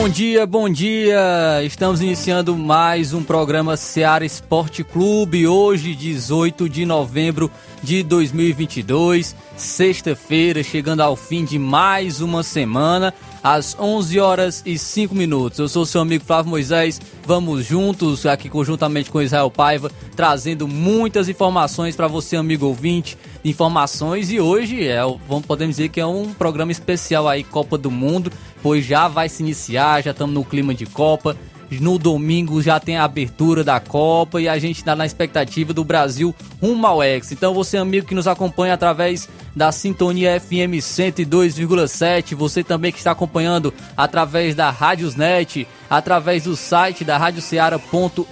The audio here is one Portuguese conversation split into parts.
Bom dia, bom dia! Estamos iniciando mais um programa Seara Esporte Clube, hoje, 18 de novembro de 2022, sexta-feira, chegando ao fim de mais uma semana, às 11 horas e 5 minutos. Eu sou seu amigo Flávio Moisés, vamos juntos, aqui conjuntamente com Israel Paiva, trazendo muitas informações para você, amigo ouvinte, informações e hoje é, vamos podemos dizer que é um programa especial aí, Copa do Mundo pois já vai se iniciar, já estamos no clima de Copa. No domingo já tem a abertura da Copa e a gente está na expectativa do Brasil rumo ao ex. Então você amigo que nos acompanha através da Sintonia FM 102,7, você também que está acompanhando através da Rádiosnet, através do site da radioceara.fm,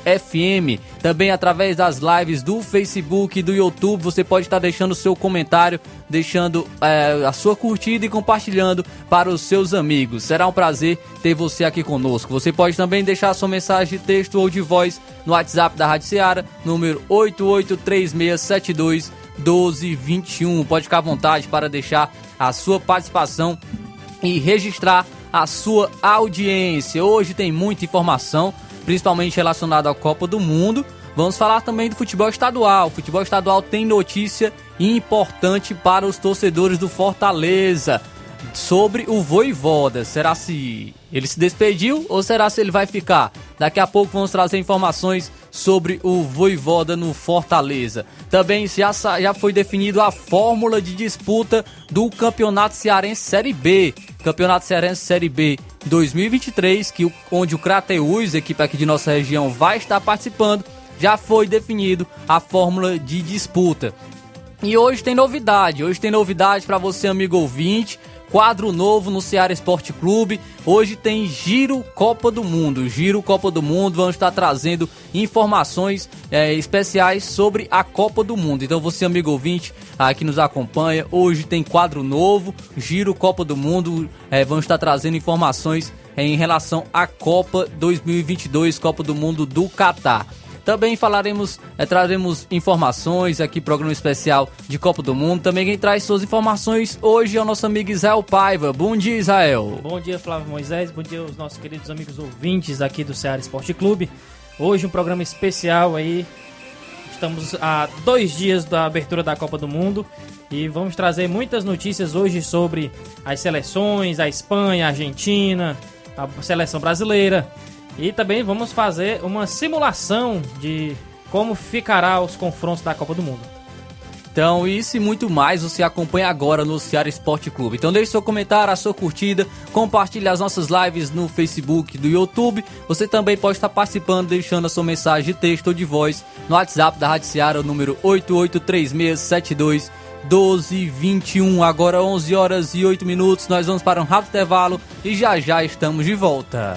também através das lives do Facebook e do YouTube, você pode estar deixando seu comentário, deixando é, a sua curtida e compartilhando para os seus amigos. Será um prazer ter você aqui conosco. Você pode também deixar sua mensagem de texto ou de voz no WhatsApp da Rádio número 883672 1221. Pode ficar à vontade para deixar a sua participação e registrar a sua audiência. Hoje tem muita informação, principalmente relacionada à Copa do Mundo. Vamos falar também do futebol estadual. O futebol estadual tem notícia importante para os torcedores do Fortaleza sobre o Voivoda. Será se ele se despediu ou será se ele vai ficar? Daqui a pouco vamos trazer informações sobre o Voivoda no Fortaleza. Também já, já foi definido a fórmula de disputa do Campeonato Cearense Série B. Campeonato Cearense Série B 2023, que, onde o Crateus, equipe aqui de nossa região, vai estar participando. Já foi definido a fórmula de disputa. E hoje tem novidade, hoje tem novidade para você, amigo ouvinte quadro novo no Ceará Esporte Clube. Hoje tem Giro Copa do Mundo. Giro Copa do Mundo, vamos estar trazendo informações é, especiais sobre a Copa do Mundo. Então você, amigo ouvinte, que nos acompanha, hoje tem quadro novo, Giro Copa do Mundo. É, vamos estar trazendo informações em relação à Copa 2022, Copa do Mundo do Catar. Também falaremos, é, traremos informações aqui, programa especial de Copa do Mundo. Também quem traz suas informações hoje é o nosso amigo Israel Paiva. Bom dia, Israel. Bom dia, Flávio Moisés. Bom dia aos nossos queridos amigos ouvintes aqui do Ceará Esporte Clube. Hoje um programa especial aí. Estamos a dois dias da abertura da Copa do Mundo e vamos trazer muitas notícias hoje sobre as seleções, a Espanha, a Argentina, a seleção brasileira. E também vamos fazer uma simulação de como ficará os confrontos da Copa do Mundo. Então, isso e muito mais você acompanha agora no Ceará Esporte Clube. Então, deixe seu comentário, a sua curtida, compartilhe as nossas lives no Facebook, do YouTube. Você também pode estar participando, deixando a sua mensagem de texto ou de voz no WhatsApp da Rádio Ceará, o número 883672 1221. Agora 11 horas e 8 minutos. Nós vamos para um rápido intervalo e já já estamos de volta.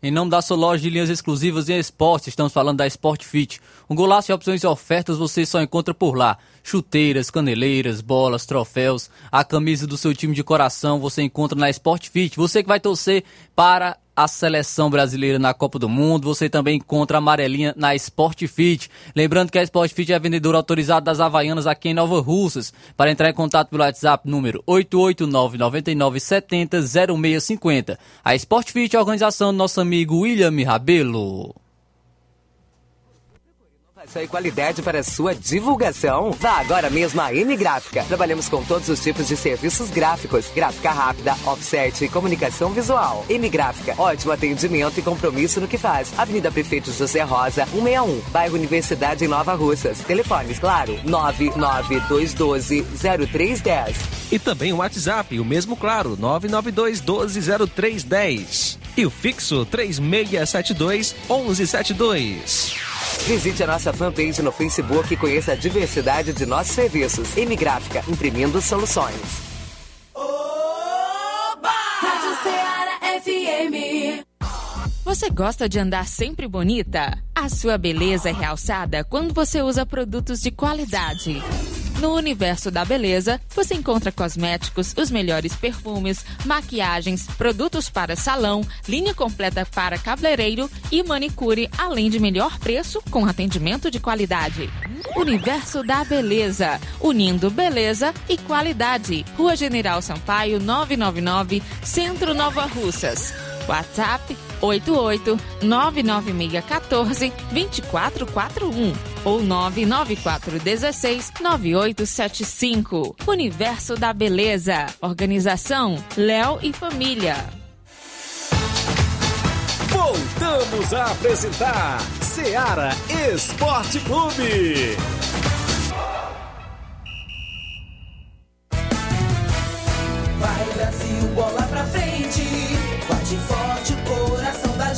Em nome da sua loja de linhas exclusivas em esporte, estamos falando da Sport Fit. Um golaço de opções e ofertas você só encontra por lá. Chuteiras, caneleiras, bolas, troféus, a camisa do seu time de coração você encontra na Sport Fit. Você que vai torcer para a seleção brasileira na Copa do Mundo, você também encontra a amarelinha na Sport Fit. Lembrando que a Sport Fit é vendedora autorizada das Havaianas aqui em Nova Russas. Para entrar em contato pelo WhatsApp número 889 99 70 0650. A Sport Fit é a organização do nosso amigo William Rabelo. E qualidade para sua divulgação. Vá agora mesmo à M Gráfica. Trabalhamos com todos os tipos de serviços gráficos, gráfica rápida, offset e comunicação visual. M Gráfica, ótimo atendimento e compromisso no que faz. Avenida Prefeito José Rosa, 161, bairro Universidade em Nova Russas. Telefones, claro, 99212 0310. E também o WhatsApp, o mesmo claro, 992 12 0310. E o fixo 3672 1172. Visite a nossa fanpage no Facebook e conheça a diversidade de nossos serviços. M Gráfica, imprimindo soluções. Rádio Ceará FM. Você gosta de andar sempre bonita? A sua beleza é realçada quando você usa produtos de qualidade. No universo da beleza, você encontra cosméticos, os melhores perfumes, maquiagens, produtos para salão, linha completa para cabeleireiro e manicure, além de melhor preço com atendimento de qualidade. Universo da Beleza, unindo beleza e qualidade. Rua General Sampaio, 999, Centro Nova Russas. WhatsApp 88 99614 2441 ou 994169875. Universo da Beleza. Organização Léo e Família. Voltamos a apresentar Seara Esporte Clube.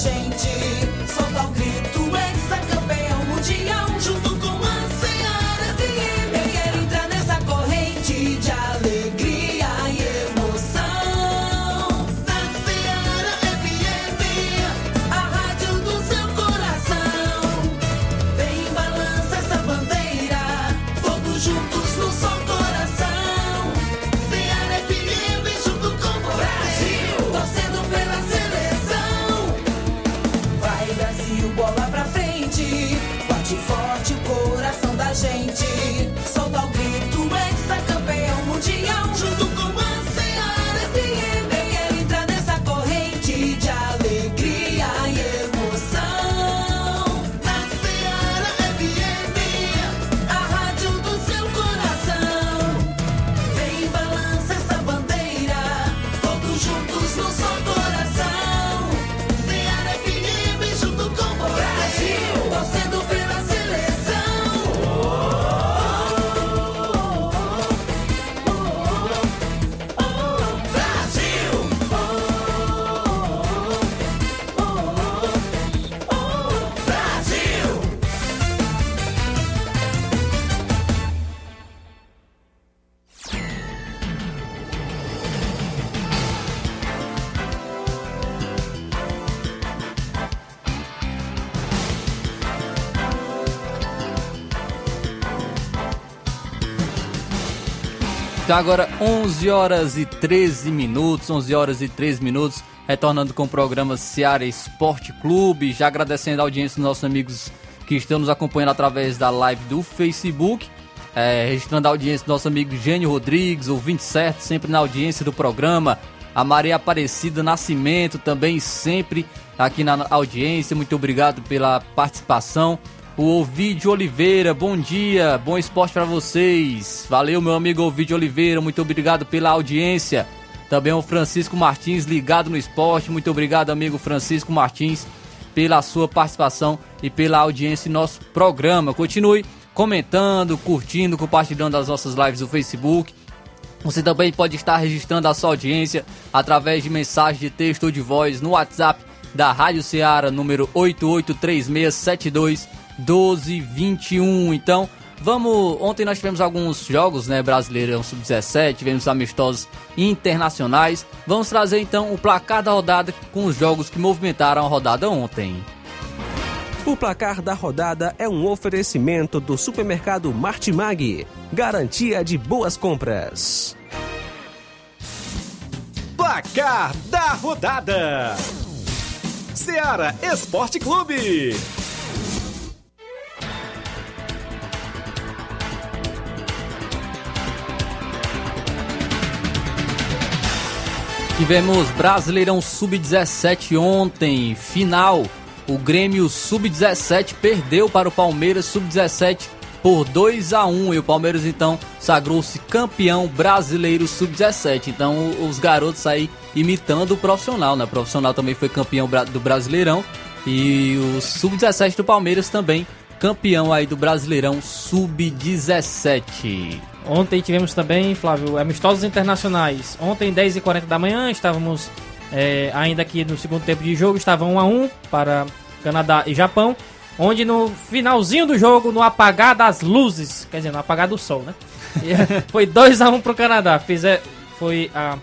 20. Então agora 11 horas e 13 minutos, 11 horas e 13 minutos, retornando com o programa Seara Esporte Clube, já agradecendo a audiência dos nossos amigos que estão nos acompanhando através da live do Facebook, é, registrando a audiência do nosso amigo Gênio Rodrigues, ouvinte certo, sempre na audiência do programa, a Maria Aparecida Nascimento também sempre aqui na audiência, muito obrigado pela participação. O Ovidio Oliveira, bom dia, bom esporte para vocês. Valeu, meu amigo Ovidio Oliveira, muito obrigado pela audiência. Também o Francisco Martins ligado no esporte, muito obrigado, amigo Francisco Martins. pela sua participação e pela audiência em nosso programa. Continue comentando, curtindo, compartilhando as nossas lives no Facebook. Você também pode estar registrando a sua audiência através de mensagem de texto ou de voz no WhatsApp da Rádio Ceará, número 883672 1221. Então, vamos. Ontem nós tivemos alguns jogos, né? Brasileirão Sub-17, tivemos amistosos internacionais. Vamos trazer então o placar da rodada com os jogos que movimentaram a rodada ontem. O placar da rodada é um oferecimento do supermercado Martimag. Garantia de boas compras. Placar da rodada: Seara Esporte Clube. Tivemos Brasileirão Sub-17 ontem, final. O Grêmio Sub-17 perdeu para o Palmeiras Sub-17 por 2 a 1 e o Palmeiras então sagrou-se campeão brasileiro Sub-17. Então os garotos aí imitando o profissional, né? O profissional também foi campeão do Brasileirão e o Sub-17 do Palmeiras também campeão aí do Brasileirão Sub-17. Ontem tivemos também, Flávio, amistosos internacionais. Ontem, 10h40 da manhã, estávamos é, ainda aqui no segundo tempo de jogo, estava 1 a 1 para Canadá e Japão. Onde no finalzinho do jogo, no apagar das luzes, quer dizer, no apagar do sol, né? Foi 2 a 1 pro Canadá. Fiz, é, foi a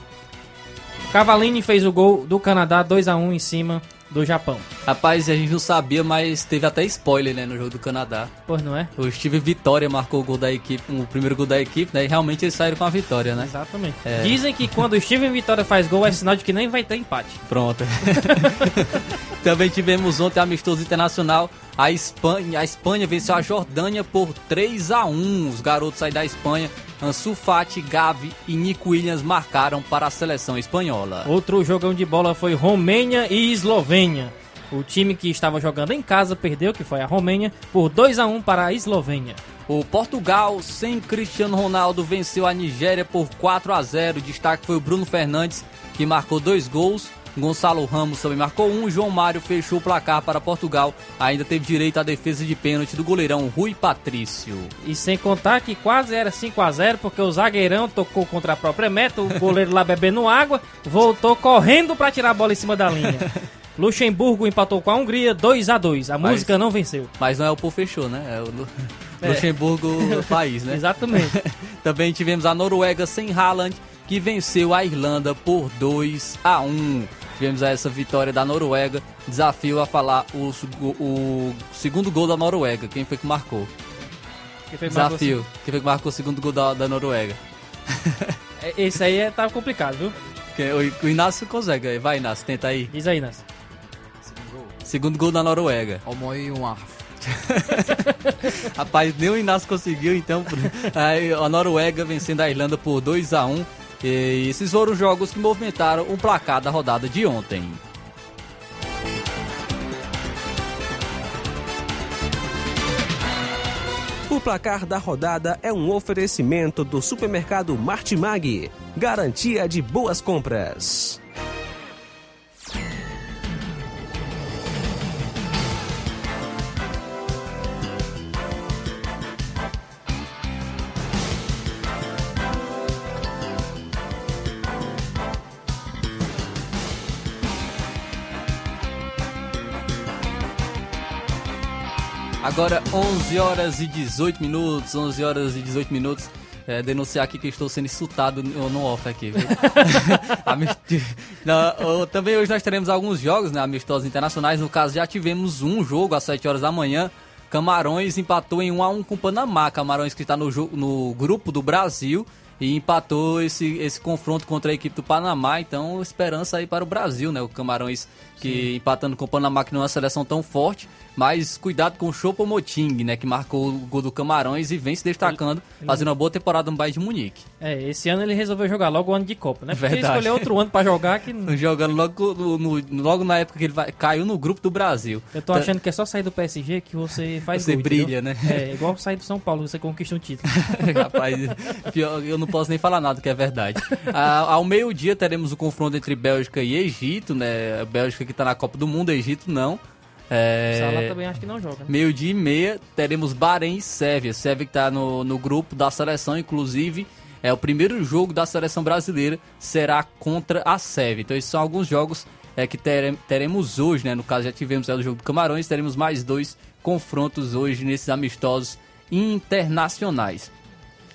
Cavallini fez o gol do Canadá, 2 a 1 em cima do Japão. Rapaz, a gente não sabia, mas teve até spoiler, né, no jogo do Canadá. Pois não é? O Steve Vitória marcou o gol da equipe, o primeiro gol da equipe, né? E realmente eles saíram com a vitória, né? Exatamente. É. Dizem que quando o Steven Vitória faz gol é sinal de que nem vai ter empate. Pronto. Também tivemos ontem amistoso internacional. A Espanha, a Espanha venceu a Jordânia por 3 a 1. Os garotos aí da Espanha, Ansu Fati, Gavi e Nico Williams marcaram para a seleção espanhola. Outro jogão de bola foi Romênia e Eslovênia. O time que estava jogando em casa perdeu, que foi a Romênia, por 2 a 1 para a Eslovênia. O Portugal, sem Cristiano Ronaldo, venceu a Nigéria por 4 a 0. O destaque foi o Bruno Fernandes, que marcou dois gols. Gonçalo Ramos também marcou um. João Mário fechou o placar para Portugal. Ainda teve direito à defesa de pênalti do goleirão Rui Patrício. E sem contar que quase era 5 a 0 porque o zagueirão tocou contra a própria meta, o goleiro lá bebendo água, voltou correndo para tirar a bola em cima da linha. Luxemburgo empatou com a Hungria 2 a 2. A Mas- música não venceu. Mas não é o Pô fechou, né? É o É. Luxemburgo país, né? Exatamente. Também tivemos a Noruega sem Haaland, que venceu a Irlanda por 2 a 1. Tivemos essa vitória da Noruega. Desafio a falar o, o segundo gol da Noruega. Quem foi que marcou? Quem foi que marcou Desafio. Quem foi que marcou o segundo gol da, da Noruega? É, Esse aí é, tava complicado, viu? Quem- O, o Inácio consegue. Vai, Inácio, tenta aí. Diz aí, Nas. Segundo gol da Noruega. Rapaz, nem o Inácio conseguiu, então. aí a Noruega vencendo a Irlanda por 2 a 1 E esses foram os jogos que movimentaram o placar da rodada de ontem. O placar da rodada é um oferecimento do supermercado Martimag. Garantia de boas compras. Agora 11 horas e 18 minutos, 11 horas e 18 minutos. É, denunciar aqui que estou sendo insultado no, off aqui, viu? Não, também hoje nós teremos alguns jogos, né, amistosos internacionais. No caso, já tivemos um jogo às 7 horas da manhã. Camarões empatou em 1 a 1 com o Panamá. Camarões que está no, no grupo do Brasil e empatou esse, esse confronto contra a equipe do Panamá. Então, esperança aí para o Brasil, né? O Camarões que empatando com o Panamá, que não é uma seleção tão forte. Mas cuidado com o Choupo-Moting, né? Que marcou o gol do Camarões e vem se destacando, fazendo uma boa temporada no Bayern de Munique. É, esse ano ele resolveu jogar logo o ano de Copa, né? Porque Verdade. escolheu outro ano pra jogar que Jogando logo, no- logo na época que ele vai- caiu no grupo do Brasil. eu tô achando que é só sair do PSG que você faz Você gol, entendeu? brilha, né? É, igual sair do São Paulo, você conquista um título. Rapaz, pior, eu não posso nem falar nada que é verdade. Ao meio-dia teremos o confronto entre Bélgica e Egito, né? A Bélgica que tá na Copa do Mundo, Egito não. É... Salah também acho que não joga. Né? Meio dia e meia, teremos Bahrein e Sérvia. Sérvia que está no, no grupo da seleção, inclusive, é o primeiro jogo da seleção brasileira será contra a Sérvia. Então esses são alguns jogos é, que tere, teremos hoje, né? No caso já tivemos é, o jogo do Camarões, teremos mais dois confrontos hoje nesses amistosos internacionais.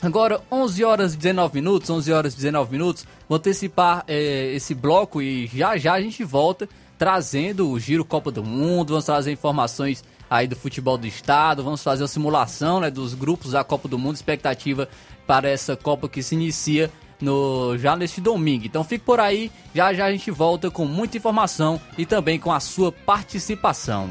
Agora, 11 horas e 19 minutos, 11 horas e 19 minutos, vou antecipar é, esse bloco e já já a gente volta trazendo o Giro Copa do Mundo, vamos trazer informações aí do futebol do estado, vamos fazer uma simulação né, dos grupos da Copa do Mundo, expectativa para essa Copa que se inicia no, já neste domingo. Então fique por aí, já já a gente volta com muita informação e também com a sua participação.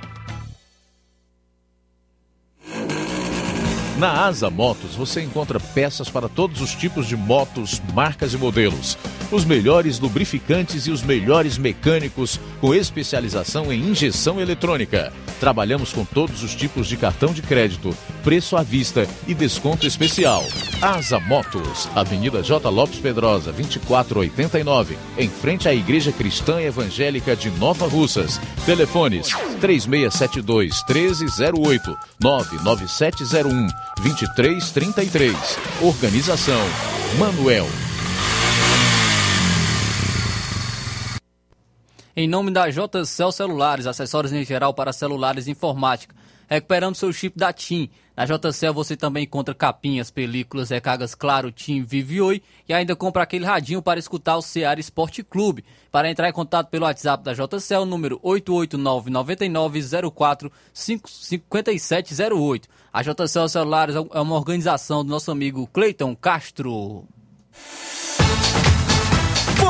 Na Asa Motos você encontra peças para todos os tipos de motos, marcas e modelos. Os melhores lubrificantes e os melhores mecânicos com especialização em injeção eletrônica. Trabalhamos com todos os tipos de cartão de crédito, preço à vista e desconto especial. Asa Motos, Avenida J. Lopes Pedrosa, 2489, em frente à Igreja Cristã Evangélica de Nova Russas. Telefones 3672 1308 99701 2333. Organização Manuel. Em nome da JCL Celulares, acessórios em geral para celulares e informática. Recuperando seu chip da TIM. Na JCL você também encontra capinhas, películas, recargas Claro, TIM, Vive Oi e ainda compra aquele radinho para escutar o Seara Esporte Clube. Para entrar em contato pelo WhatsApp da JCL, número 889-9904-5708. A JCL Celulares é uma organização do nosso amigo Cleiton Castro.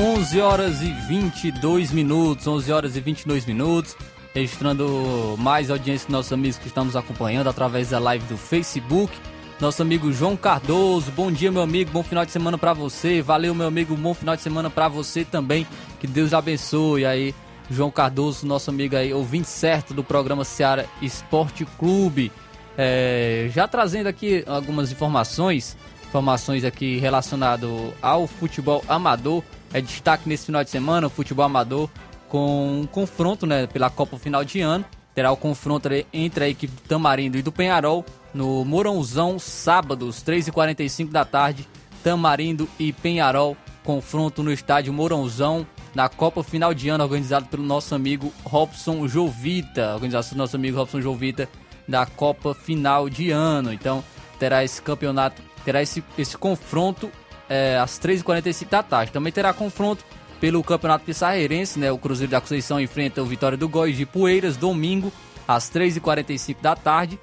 11 horas e 22 minutos, 11 horas e 22 minutos, registrando mais audiência dos nossos amigos que estão nos acompanhando através da live do Facebook. Nosso amigo João Cardoso, bom dia meu amigo, bom final de semana pra você. Valeu meu amigo, bom final de semana pra você também. Que Deus abençoe aí. João Cardoso, nosso amigo aí, ouvinte certo do programa Seara Esporte Clube. É, já trazendo aqui algumas informações, informações aqui relacionado ao futebol amador. É destaque nesse final de semana, o futebol amador com um confronto né, pela Copa final de ano. Terá o confronto entre a equipe do Tamarindo e do Penharol no Mourãozão, sábados, 3h45 da tarde. Tamarindo e Penharol, confronto no estádio Mourãozão, na Copa Final de Ano, organizado pelo nosso amigo Robson Jovita. Organização do nosso amigo Robson Jovita da Copa Final de Ano. Então, terá esse campeonato, terá esse, esse confronto é, às 3h45 da tarde. Também terá confronto pelo Campeonato Pissarreirense, né? O Cruzeiro da Conceição enfrenta o Vitória do Góis de Poeiras, domingo, às 3h45 da tarde.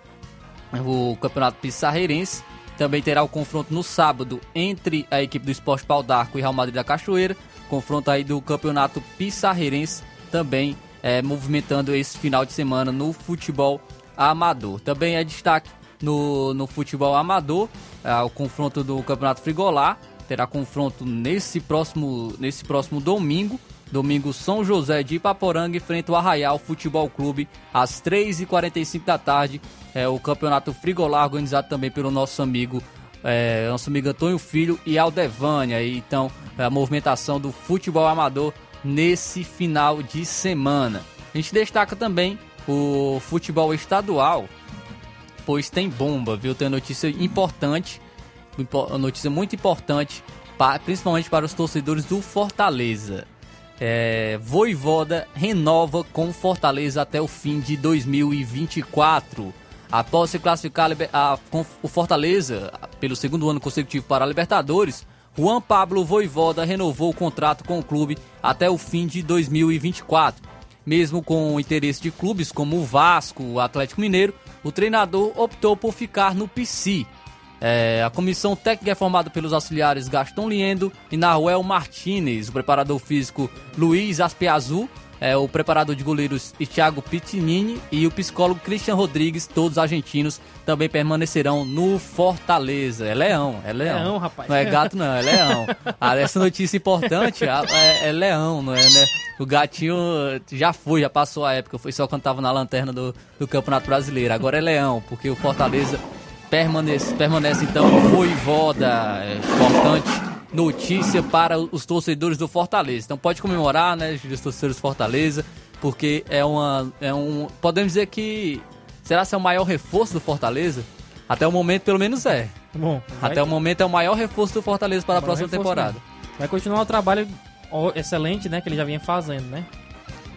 O Campeonato Pissarreirense. Também terá o confronto no sábado entre a equipe do Esporte Pau d'Arco e Real Madrid da Cachoeira. Confronto aí do Campeonato Pissarreirense também é, movimentando esse final de semana no futebol amador. Também é destaque no, no futebol amador, é, o confronto do Campeonato Frigolar. Terá confronto nesse próximo, nesse próximo domingo. Domingo São José de Ipaporanga enfrenta o Arraial Futebol Clube às 3h45 da tarde. É o campeonato Frigolar organizado também pelo nosso amigo é, nosso amigo Antônio Filho e Aldevânia. E, então, é a movimentação do futebol amador nesse final de semana. A gente destaca também o futebol estadual, pois tem bomba, viu? Tem notícia importante, impo- notícia muito importante, pa- principalmente para os torcedores do Fortaleza. É, Voivoda renova com Fortaleza até o fim de 2024. Após se classificar a a- com o Fortaleza pelo segundo ano consecutivo para a Libertadores, Juan Pablo Voivoda renovou o contrato com o clube até o fim de 2024. Mesmo com o interesse de clubes como o Vasco, o Atlético Mineiro, o treinador optou por ficar no PC. É, a comissão técnica é formada pelos auxiliares Gaston Liendo e Nahuel Martinez, o preparador físico Luiz Aspiazu, é, o preparador de goleiros Thiago Pitinini e o psicólogo Christian Rodrigues, todos argentinos, também permanecerão no Fortaleza. É leão, é leão. Leão, rapaz. Não é gato, não, é leão. Ah, essa notícia importante ah, é, é leão, não é, né? O gatinho já foi, já passou a época, foi só quando tava na lanterna do, do Campeonato Brasileiro. Agora é leão, porque o Fortaleza permanece, permanece então voivoda. É importante notícia para os torcedores do Fortaleza. Então pode comemorar, né, os torcedores do Fortaleza, porque é uma é um podemos dizer que será que é o maior reforço do Fortaleza? Até o momento pelo menos é. Bom, Até o momento é o maior reforço do Fortaleza para a próxima temporada. mesmo. Vai continuar o trabalho excelente, né, que ele já vinha fazendo, né?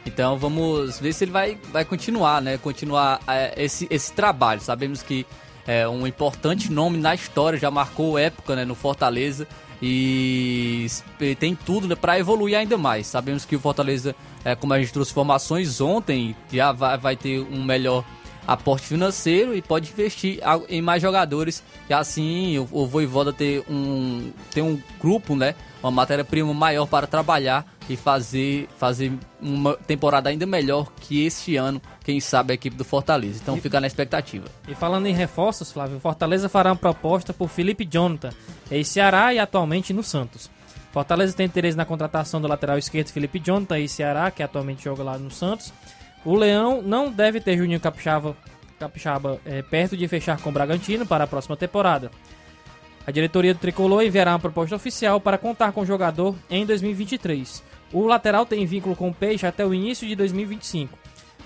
Então vamos ver se ele vai, vai continuar, né? Continuar é, esse, esse trabalho. Sabemos que é um importante nome na história, já marcou época né, no Fortaleza e tem tudo né, para evoluir ainda mais. Sabemos que o Fortaleza, é, como a gente trouxe informações ontem, já vai, vai ter um melhor aporte financeiro e pode investir em mais jogadores e assim o, o Voivoda ter um, ter um grupo, né? Uma matéria-prima maior para trabalhar e fazer, fazer uma temporada ainda melhor que este ano, quem sabe, a equipe do Fortaleza. Então fica na expectativa. E falando em reforços, Flávio, o Fortaleza fará uma proposta por Felipe Jonathan, ex-Ceará e atualmente no Santos. Fortaleza tem interesse na contratação do lateral esquerdo Felipe Jonathan, ex-Ceará, que atualmente joga lá no Santos. O Leão não deve ter Juninho Capixaba, Capixaba eh, perto de fechar com o Bragantino para a próxima temporada. A diretoria do Tricolor enviará uma proposta oficial para contar com o jogador em 2023. O lateral tem vínculo com o Peixe até o início de 2025.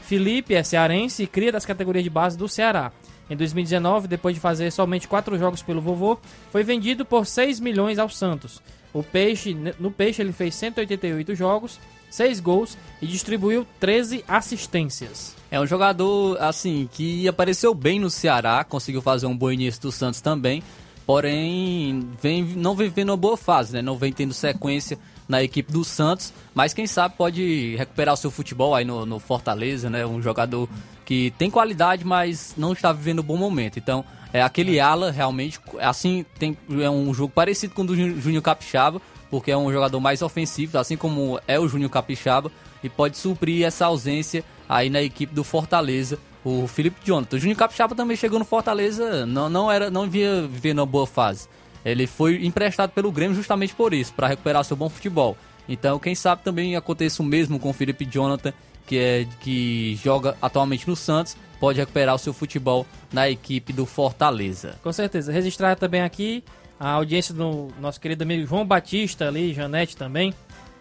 Felipe é cearense e cria das categorias de base do Ceará. Em 2019, depois de fazer somente quatro jogos pelo vovô, foi vendido por 6 milhões ao Santos. O Peixe, no Peixe ele fez 188 jogos, 6 gols e distribuiu 13 assistências. É um jogador, assim, que apareceu bem no Ceará, conseguiu fazer um bom início do Santos também, porém vem, não vem vendo uma boa fase, né? Não vem tendo sequência na equipe do Santos, mas quem sabe pode recuperar o seu futebol aí no, no Fortaleza, né? Um jogador que tem qualidade, mas não está vivendo um bom momento. Então, é aquele ala realmente, assim, tem, é um jogo parecido com o do Jú- Júnior Capixaba, porque é um jogador mais ofensivo, assim como é o Júnior Capixaba, e pode suprir essa ausência aí na equipe do Fortaleza, o Felipe Jonathan. O Júnior Capixaba também chegou no Fortaleza, não, não era, não via vivendo uma boa fase. Ele foi emprestado pelo Grêmio justamente por isso, para recuperar seu bom futebol. Então, quem sabe também aconteça o mesmo com o Felipe Jonathan, que é que joga atualmente no Santos, pode recuperar o seu futebol na equipe do Fortaleza. Com certeza. Registrar também aqui a audiência do nosso querido amigo João Batista ali, Janete também.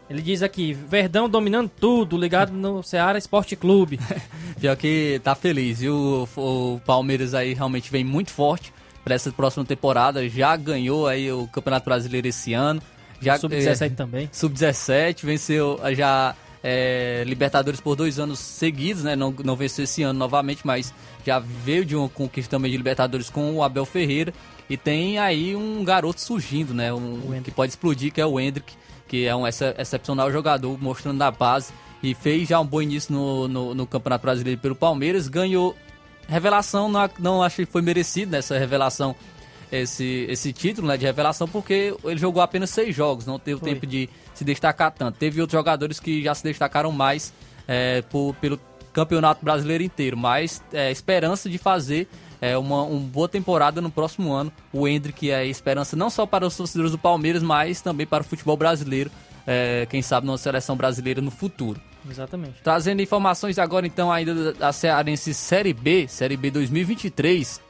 Ele diz aqui, Verdão dominando tudo, ligado no Ceará Esporte Clube. Pior que tá feliz, viu? O, o Palmeiras aí realmente vem muito forte para essa próxima temporada. Já ganhou aí o Campeonato Brasileiro esse ano. Já, Sub-17 é, também. Sub-17, venceu eh, já é, Libertadores por dois anos seguidos, né? Não, não venceu esse ano novamente, mas já veio de uma conquista também de Libertadores com o Abel Ferreira. E tem aí um garoto surgindo, né? Um, que pode explodir, que é o Hendrick, que é um ex- excepcional jogador, mostrando na base. E fez já um bom início no, no, no Campeonato Brasileiro pelo Palmeiras. Ganhou revelação, não, não acho que foi merecido nessa revelação esse, esse título né, de revelação, porque ele jogou apenas seis jogos, não teve Foi. tempo de se destacar tanto. Teve outros jogadores que já se destacaram mais é, por- pelo campeonato brasileiro inteiro, mas é, esperança de fazer é, uma, uma boa temporada no próximo ano. O Hendrick é esperança não só para os torcedores do Palmeiras, mas também para o futebol brasileiro. É, quem sabe numa seleção brasileira no futuro. Exatamente. Trazendo informações agora então ainda da Cearense Série B, Série B 2023,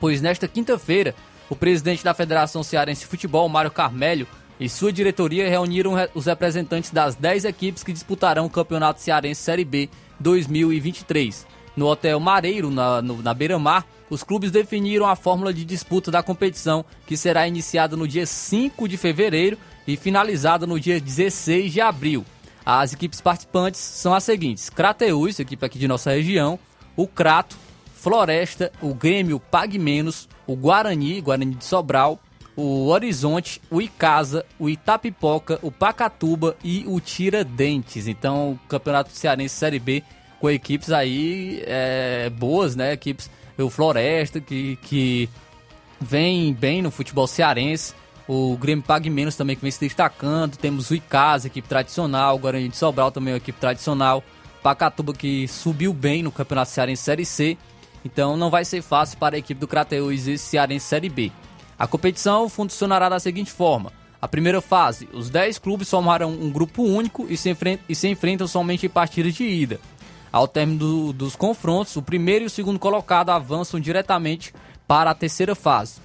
pois nesta quinta-feira o presidente da Federação Cearense de Futebol, Mário Carmelho, e sua diretoria reuniram os representantes das 10 equipes que disputarão o Campeonato Cearense Série B 2023. No Hotel Mareiro, na, no, na Beira-Mar, os clubes definiram a fórmula de disputa da competição, que será iniciada no dia 5 de fevereiro e finalizada no dia 16 de abril. As equipes participantes são as seguintes: Crateus, equipe aqui de nossa região, o Crato, Floresta, o Grêmio Pague Menos, o Guarani, Guarani de Sobral, o Horizonte, o Icasa, o Itapipoca, o Pacatuba e o Tiradentes. Então, o Campeonato Cearense Série B com equipes aí é, boas, né? Equipes, o Floresta, que, que vem bem no futebol cearense. O Grêmio Pague Menos também que vem se destacando. Temos o Icasa, equipe tradicional. O Guarani de Sobral também é uma equipe tradicional. Pacatuba que subiu bem no Campeonato Cearense Série C. Então não vai ser fácil para a equipe do Crateus e Cearense Série B. A competição funcionará da seguinte forma. A primeira fase, os 10 clubes formarão um grupo único e se, enfrentam, e se enfrentam somente em partidas de ida. Ao término do, dos confrontos, o primeiro e o segundo colocado avançam diretamente para a terceira fase.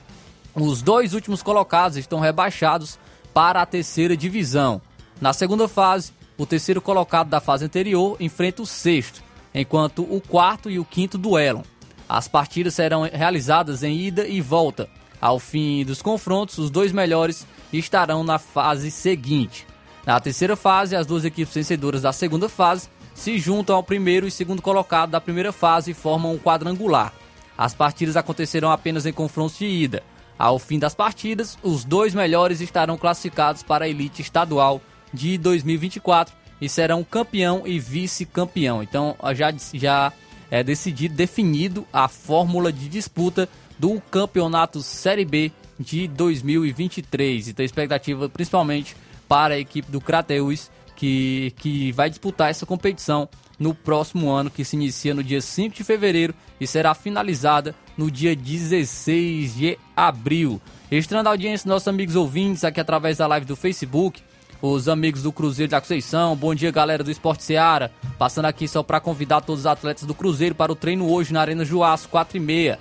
Os dois últimos colocados estão rebaixados para a terceira divisão. Na segunda fase, o terceiro colocado da fase anterior enfrenta o sexto, enquanto o quarto e o quinto duelam. As partidas serão realizadas em ida e volta. Ao fim dos confrontos, os dois melhores estarão na fase seguinte. Na terceira fase, as duas equipes vencedoras da segunda fase se juntam ao primeiro e segundo colocado da primeira fase e formam um quadrangular. As partidas acontecerão apenas em confrontos de ida. Ao fim das partidas, os dois melhores estarão classificados para a elite estadual de 2024 e serão campeão e vice-campeão. Então já, já é decidido, definido a fórmula de disputa do campeonato Série B de 2023. Então expectativa principalmente para a equipe do Crateus que, que vai disputar essa competição no próximo ano, que se inicia no dia 5 de fevereiro e será finalizada no dia 16 de abril. Registrando a audiência nossos amigos ouvintes aqui através da live do Facebook, os amigos do Cruzeiro da Conceição, bom dia galera do Esporte Seara, passando aqui só para convidar todos os atletas do Cruzeiro para o treino hoje na Arena Juaço, 4 e meia.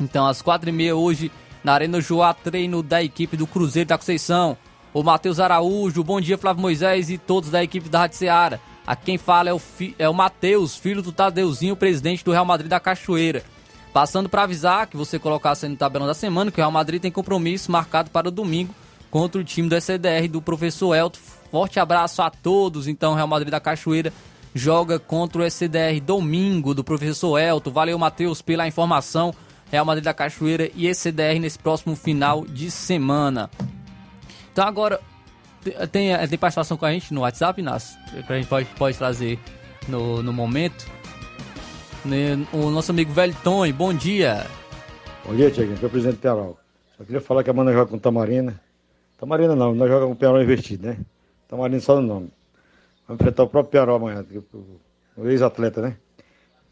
Então às 4 e meia hoje na Arena Juá, treino da equipe do Cruzeiro da Conceição. O Matheus Araújo, bom dia Flávio Moisés e todos da equipe da Rádio Seara. Aqui quem fala é o, é o Matheus, filho do Tadeuzinho, presidente do Real Madrid da Cachoeira. Passando para avisar que você colocasse no tabelão da semana que o Real Madrid tem compromisso marcado para o domingo contra o time do SCDR do professor Elton. Forte abraço a todos. Então, Real Madrid da Cachoeira joga contra o SCDR domingo do professor Elton. Valeu, Matheus, pela informação. Real Madrid da Cachoeira e SCDR nesse próximo final de semana. Então, agora, tem, tem participação com a gente no WhatsApp, Inácio? Que a gente pode, pode trazer no, no momento. Né, o nosso amigo Velho Tony, bom dia. Bom dia, Tiaguinho. Aqui é o presidente Peral. Só queria falar que a banda joga com Tamarina. Tamarina não, nós jogamos com o Peral invertido, né? Tamarina só no nome. Vamos enfrentar o próprio Peral amanhã, o ex-atleta, né?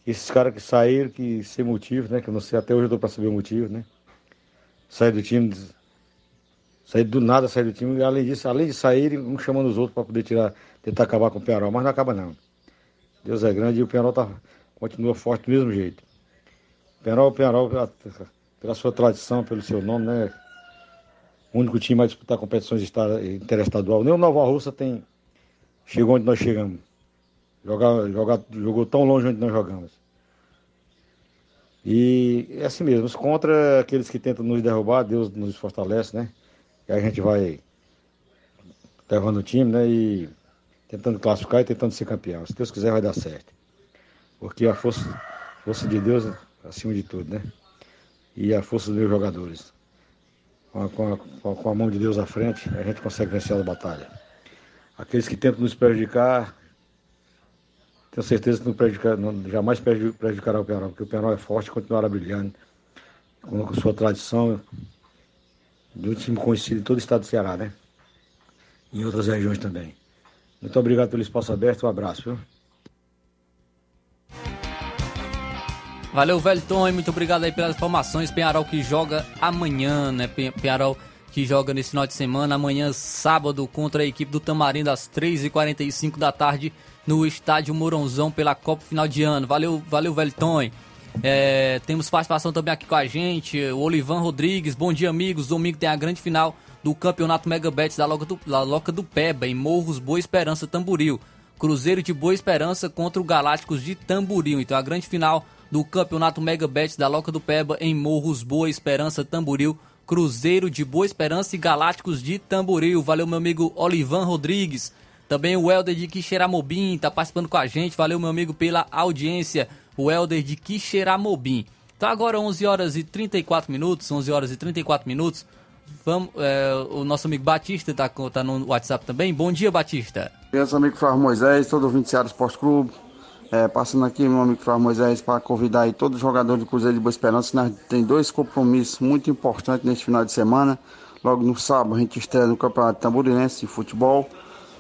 Esses caras que saíram, que sem motivo, né? Que eu não sei, até hoje eu dou pra saber o motivo, né? Sair do time, sair do nada, sair do time, e além disso, além de saírem, um chamando os outros para poder tirar, tentar acabar com o Peral, mas não acaba não. Deus é grande e o Peral tá continua forte do mesmo jeito. Penarol, Penarol, pela sua tradição, pelo seu nome, né? O único time a disputar competições interestadual. Nem o Nova Russa tem. Chegou onde nós chegamos. Jogar, jogar, jogou tão longe onde nós jogamos. E é assim mesmo, contra aqueles que tentam nos derrubar, Deus nos fortalece, né? E a gente vai levando o time, né? E tentando classificar e tentando ser campeão. Se Deus quiser, vai dar certo. Porque a força, força de Deus acima de tudo, né? E a força dos meus jogadores. Com a, com, a, com a mão de Deus à frente, a gente consegue vencer a batalha. Aqueles que tentam nos prejudicar, tenho certeza que não prejudicar, não, jamais prejudicará o Penal, porque o Penal é forte e continuará brilhando, com a sua tradição, de um time conhecido em todo o estado do Ceará, né? Em outras regiões também. Muito obrigado pelo espaço aberto, um abraço, viu? Valeu, Velton, muito obrigado aí pelas informações. Penharol que joga amanhã, né? Pe- Penharol que joga nesse final de semana, amanhã, sábado, contra a equipe do Tamarindo, às 3h45 da tarde, no estádio Moronzão, pela Copa Final de Ano. Valeu, valeu, Velton. É, temos participação também aqui com a gente, o Olivan Rodrigues. Bom dia, amigos. Domingo tem a grande final do Campeonato Megabets da Loca do, da Loca do Peba, em Morros Boa Esperança, Tamboril. Cruzeiro de Boa Esperança contra o Galácticos de Tamboril. Então a grande final do Campeonato Megabets da Loca do Peba em Morros Boa Esperança, Tamboril. Cruzeiro de Boa Esperança e Galácticos de Tamboril. Valeu, meu amigo Olivan Rodrigues. Também o Helder de Quixeramobim tá participando com a gente. Valeu, meu amigo, pela audiência. O Helder de Quixeramobim. Então agora 11 horas e 34 minutos, 11 horas e 34 minutos. Vamos, é, o nosso amigo Batista tá, com- tá no WhatsApp também. Bom dia, Batista. Meus amigos Flávio Moisés, todo o 20 Seara Esporte Clube. É, passando aqui, meu amigo Flávio Moisés, para convidar aí todos os jogadores do Cruzeiro de Boa Esperança. Nós tem dois compromissos muito importantes neste final de semana. Logo no sábado, a gente estreia no Campeonato Tamborinense de Futebol.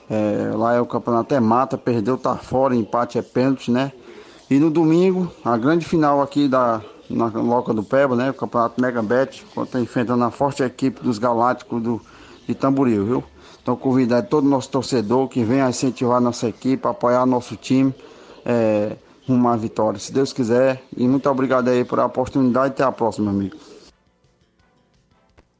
É, lá é o campeonato é mata, perdeu, tá fora, empate é pênalti, né? E no domingo, a grande final aqui da na Loca do Peba, né? O campeonato Mega Bet, tá enfrentando a forte equipe dos Galácticos do, de Tamboril, viu? Então convidar todo nosso torcedor que venha incentivar nossa equipe, apoiar nosso time, é, à vitória, se Deus quiser. E muito obrigado aí por a oportunidade até a próxima, amigo.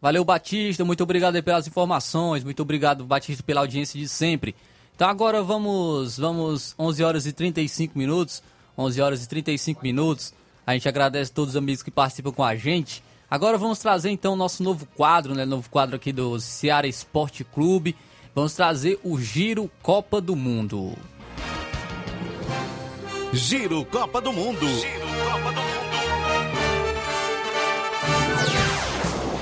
Valeu, Batista. Muito obrigado aí pelas informações. Muito obrigado, Batista, pela audiência de sempre. Então agora vamos, vamos 11 horas e 35 minutos. 11 horas e 35 minutos. A gente agradece a todos os amigos que participam com a gente. Agora vamos trazer então o nosso novo quadro, né? Novo quadro aqui do Ceará Esporte Clube. Vamos trazer o Giro Copa do Mundo. Giro Copa do Mundo.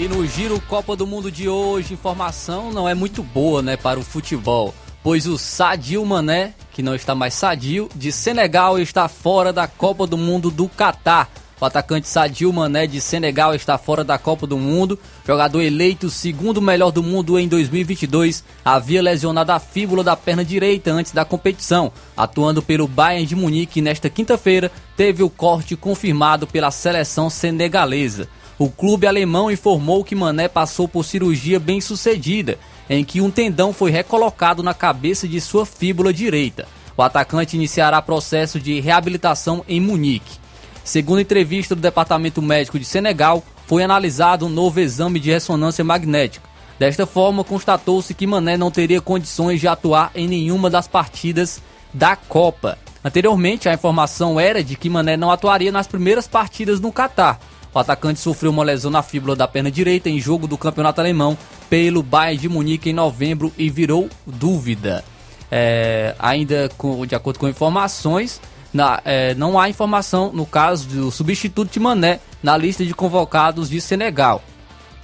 E no Giro Copa do Mundo de hoje, informação não é muito boa, né, para o futebol, pois o Sadio Mané, que não está mais sadio, de Senegal está fora da Copa do Mundo do Catar. O atacante Sadio Mané de Senegal está fora da Copa do Mundo. Jogador eleito segundo melhor do mundo em 2022, havia lesionado a fíbula da perna direita antes da competição. Atuando pelo Bayern de Munique nesta quinta-feira, teve o corte confirmado pela seleção senegalesa. O clube alemão informou que Mané passou por cirurgia bem sucedida, em que um tendão foi recolocado na cabeça de sua fíbula direita. O atacante iniciará processo de reabilitação em Munique. Segundo entrevista do Departamento Médico de Senegal, foi analisado um novo exame de ressonância magnética. Desta forma, constatou-se que Mané não teria condições de atuar em nenhuma das partidas da Copa. Anteriormente, a informação era de que Mané não atuaria nas primeiras partidas no Catar. O atacante sofreu uma lesão na fíbula da perna direita em jogo do campeonato alemão pelo Bayern de Munique em novembro e virou dúvida. É, ainda com- de acordo com informações, na- é, não há informação no caso do substituto de Mané na lista de convocados de Senegal.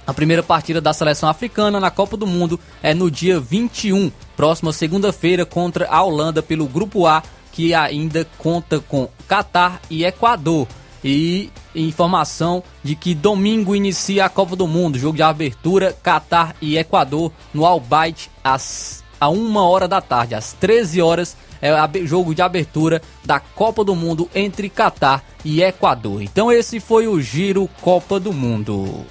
A primeira partida da seleção africana na Copa do Mundo é no dia 21, próxima segunda-feira, contra a Holanda pelo Grupo A, que ainda conta com Catar e Equador. E informação de que domingo inicia a Copa do Mundo, jogo de abertura Catar e Equador no Al Bayt às a uma hora da tarde, às 13 horas, é o jogo de abertura da Copa do Mundo entre Catar e Equador. Então esse foi o Giro Copa do Mundo.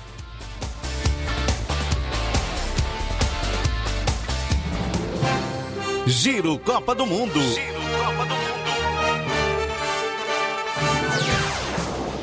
Giro Copa do Mundo.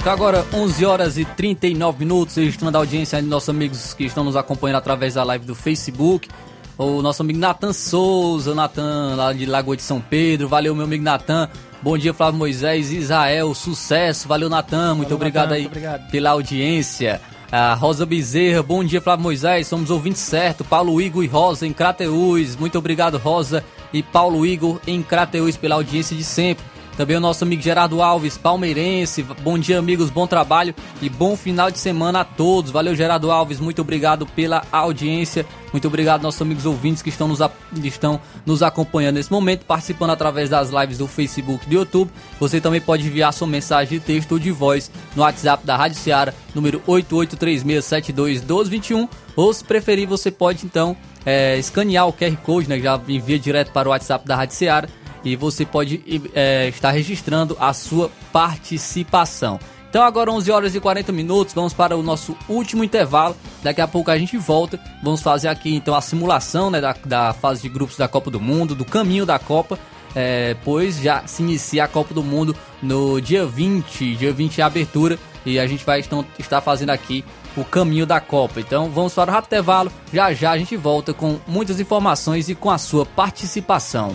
Então agora 11 horas e 39 minutos, registrando a audiência aí dos nossos amigos que estão nos acompanhando através da live do Facebook. O nosso amigo Natan Souza, Natan lá de Lagoa de São Pedro. Valeu, meu amigo Natan. Bom dia, Flávio Moisés, Israel, sucesso. Valeu, Natan. Muito Valeu, obrigado Natan, aí muito obrigado. pela audiência. A Rosa Bezerra, bom dia, Flávio Moisés. Somos ouvintes certo. Paulo Igor e Rosa em Crateús. Muito obrigado, Rosa e Paulo Igor em Crateús pela audiência de sempre. Também o nosso amigo Gerardo Alves, palmeirense. Bom dia, amigos, bom trabalho e bom final de semana a todos. Valeu, Gerardo Alves, muito obrigado pela audiência. Muito obrigado, nossos amigos ouvintes que estão nos, estão nos acompanhando nesse momento, participando através das lives do Facebook e do YouTube. Você também pode enviar sua mensagem de texto ou de voz no WhatsApp da Rádio Seara, número 8836721221. Ou se preferir, você pode então é, escanear o QR Code, né, já envia direto para o WhatsApp da Rádio Seara e você pode é, estar registrando a sua participação. Então agora 11 horas e 40 minutos, vamos para o nosso último intervalo. Daqui a pouco a gente volta. Vamos fazer aqui então a simulação né, da, da fase de grupos da Copa do Mundo, do caminho da Copa. é, pois já se inicia a Copa do Mundo no dia 20, dia 20 é a abertura e a gente vai então, estar fazendo aqui o caminho da Copa. Então vamos para o rápido intervalo. Já já a gente volta com muitas informações e com a sua participação.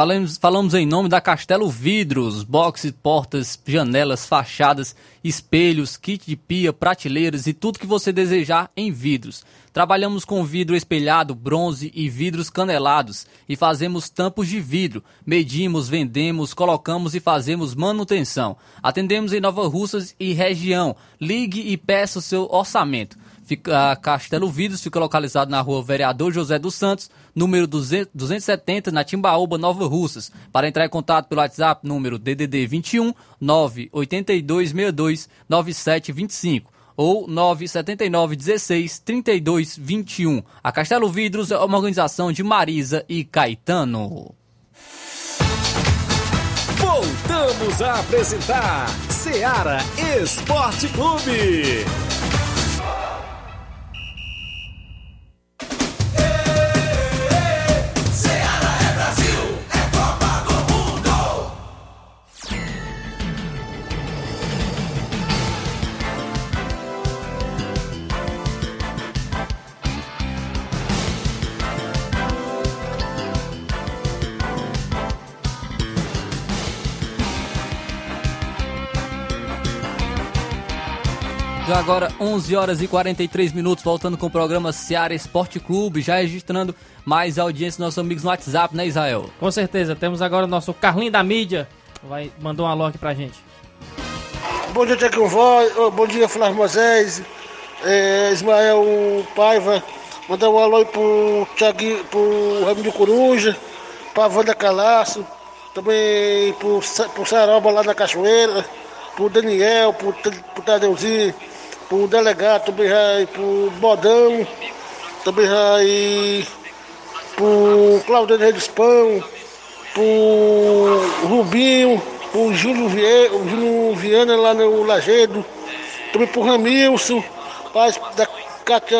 Falamos, falamos em nome da Castelo Vidros, boxes, portas, janelas, fachadas, espelhos, kit de pia, prateleiras e tudo que você desejar em vidros. Trabalhamos com vidro espelhado, bronze e vidros canelados e fazemos tampos de vidro. Medimos, vendemos, colocamos e fazemos manutenção. Atendemos em Nova Russas e região. Ligue e peça o seu orçamento. Fica, a Castelo Vidros fica localizado na rua Vereador José dos Santos, número 200 270, na Timbaúba, Nova Russas. Para entrar em contato pelo WhatsApp, número DDD 21 98262 9725 ou 979 16 32 21. A Castelo Vidros é uma organização de Marisa e Caetano. Voltamos a apresentar Seara Esporte Clube. Então agora 11 horas e 43 minutos, voltando com o programa Seara Esporte Clube, já registrando mais audiência dos nossos amigos no WhatsApp, né Israel? Com certeza, temos agora o nosso Carlinho da mídia, vai mandou um alô aqui pra gente. Bom dia, Tiago Voz. Bom dia, Flávio Moisés. É, Ismael Paiva. Mandar um alô aí pro, Thiaguinho, pro Ramiro Coruja, pra Wanda Calaço, também pro, pro Saroba lá na Cachoeira, pro Daniel, pro, pro Tadeuzinho, pro delegado, também aí pro Bodão, também aí pro Claudio Reis Pão, pro Rubinho, pro Júlio, Vie, o Júlio Viana lá no Lagedo, também pro Ramilson, paz da Cátia,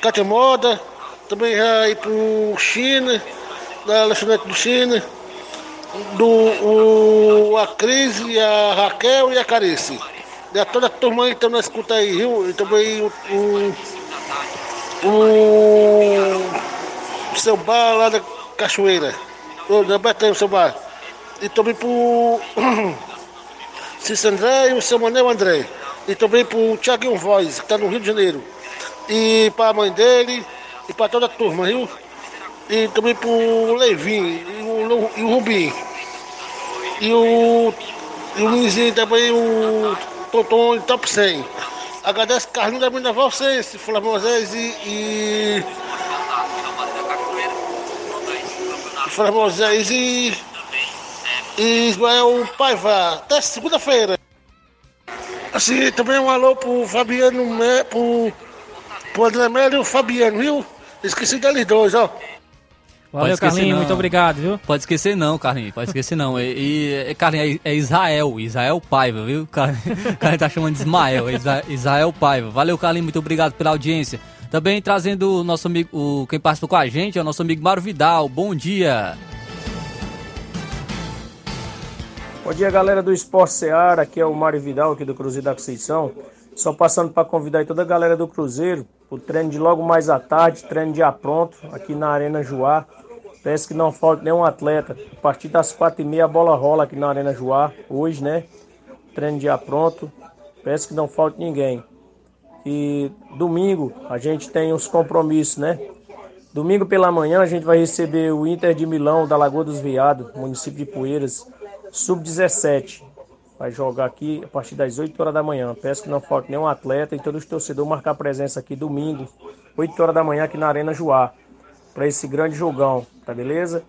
Cátia Moda, também aí pro China, da lanchonete do China, do o, a Cris a Raquel e a Carice. E a toda a turma tá na escuta aí, viu? E também o, o, o seu bar lá da Cachoeira. Ô, da Betânia, o seu bar. E também pro Cícero André e o seu Manel André. E também pro Thiaguinho Voz, que tá no Rio de Janeiro. E pra mãe dele e pra toda a turma, viu? E também pro Levin e o, e o Rubim. E o, e o Luizinho também, o Tonton Top 100. Agradeço Carlinhos da Mina Valsense, Flávio Moisés e, e Flávio Moisés e, e Ismael Paiva. Até segunda-feira. Assim, também um alô pro Fabiano, pro, pro André Melo e o Fabiano, viu? Esqueci deles dois, ó. Valeu, esquecer Carlinho, não. muito obrigado, viu? Pode esquecer não, Carlinhos, pode esquecer não. E, e Carlinhos, é, é Israel, Israel Paiva, viu? Carlinhos, Carlinhos tá chamando de Ismael, é Israel Paiva. Valeu, Carlinhos, muito obrigado pela audiência. Também trazendo o nosso amigo, o, quem participou com a gente é o nosso amigo Mário Vidal. Bom dia. Bom dia, galera do Esporte Seara. Aqui é o Mário Vidal, aqui do Cruzeiro da Conceição. Só passando para convidar aí toda a galera do Cruzeiro, o treino de logo mais à tarde, treino de apronto, aqui na Arena Joá. Peço que não falte nenhum atleta. A partir das quatro e meia a bola rola aqui na Arena Joá, hoje, né? Treino de apronto. Peço que não falte ninguém. E domingo a gente tem os compromissos, né? Domingo pela manhã a gente vai receber o Inter de Milão da Lagoa dos Veados, município de Poeiras, sub-17. Vai jogar aqui a partir das 8 horas da manhã. Peço que não falte nenhum atleta e todos os torcedores marcar presença aqui domingo, 8 horas da manhã aqui na Arena Joá, para esse grande jogão, tá beleza?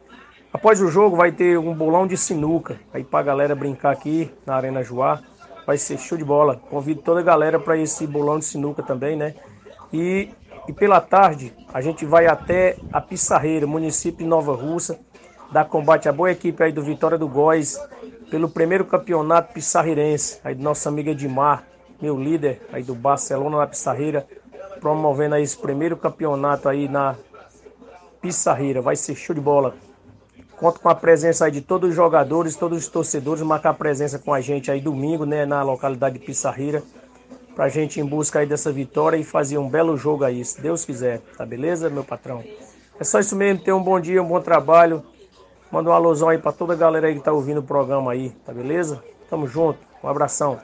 Após o jogo vai ter um bolão de sinuca aí pra galera brincar aqui na Arena Joá. Vai ser show de bola. Convido toda a galera para esse bolão de sinuca também, né? E, e pela tarde a gente vai até a Pissarreira, município de Nova Russa, dar combate à boa equipe aí do Vitória do Góis pelo primeiro campeonato pissarreirense, aí do nosso amigo Edmar, meu líder aí do Barcelona na Pissarreira, promovendo aí esse primeiro campeonato aí na Pissarreira. Vai ser show de bola. Conto com a presença aí de todos os jogadores, todos os torcedores, marcar presença com a gente aí domingo, né, na localidade de Pissarreira, pra gente ir em busca aí dessa vitória e fazer um belo jogo aí, se Deus quiser, tá beleza, meu patrão? É só isso mesmo, tenha um bom dia, um bom trabalho. Manda um alusão aí pra toda a galera aí que tá ouvindo o programa aí, tá beleza? Tamo junto, um abração.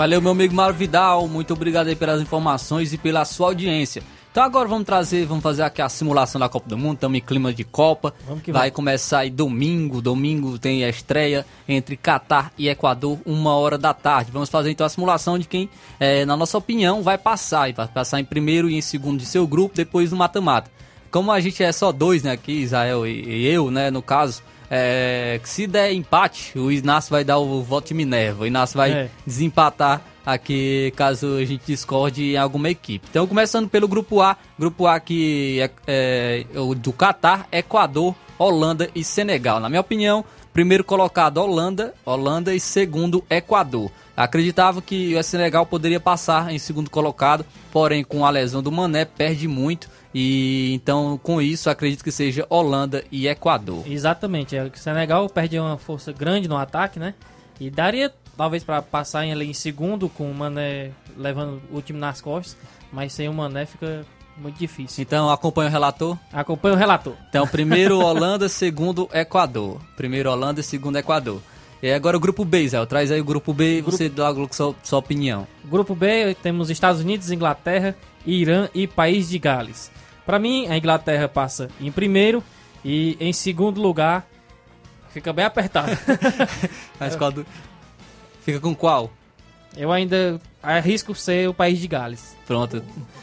Valeu, meu amigo Mário Vidal. Muito obrigado aí pelas informações e pela sua audiência. Então agora vamos trazer, vamos fazer aqui a simulação da Copa do Mundo. Estamos em clima de Copa. Vamos que Vai vamos. começar aí domingo. Domingo tem a estreia entre Catar e Equador, uma hora da tarde. Vamos fazer então a simulação de quem, eh, na nossa opinião, vai passar. E vai passar em primeiro e em segundo de seu grupo, depois no mata-mata. Como a gente é só dois, né, aqui, Israel e, e eu, né, no caso, é, se der empate, o Inácio vai dar o voto de Minerva. O Inácio vai É. desempatar aqui caso a gente discorde em alguma equipe. Então, começando pelo grupo A, grupo A que é, é o do Catar, Equador, Holanda e Senegal. Na minha opinião, primeiro colocado Holanda, Holanda e segundo Equador. Acreditava que o Senegal poderia passar em segundo colocado, porém com a lesão do Mané perde muito e então com isso acredito que seja Holanda e Equador. Exatamente, é o Senegal perde uma força grande no ataque, né? E daria talvez para passar em- ali em segundo com o Mané levando o time nas costas, mas sem o Mané fica muito difícil. Então acompanha o relator? Acompanha o relator. Então, primeiro Holanda, segundo Equador. Primeiro Holanda, segundo Equador. E agora o grupo B, Zé. Traz aí o grupo B e você dá logo sua, sua opinião. Grupo B, temos Estados Unidos, Inglaterra, Irã e País de Gales. Para mim, a Inglaterra passa em primeiro e em segundo lugar fica bem apertado. Mas qual do- Fica com qual? Eu ainda arrisco ser o País de Gales. Pronto.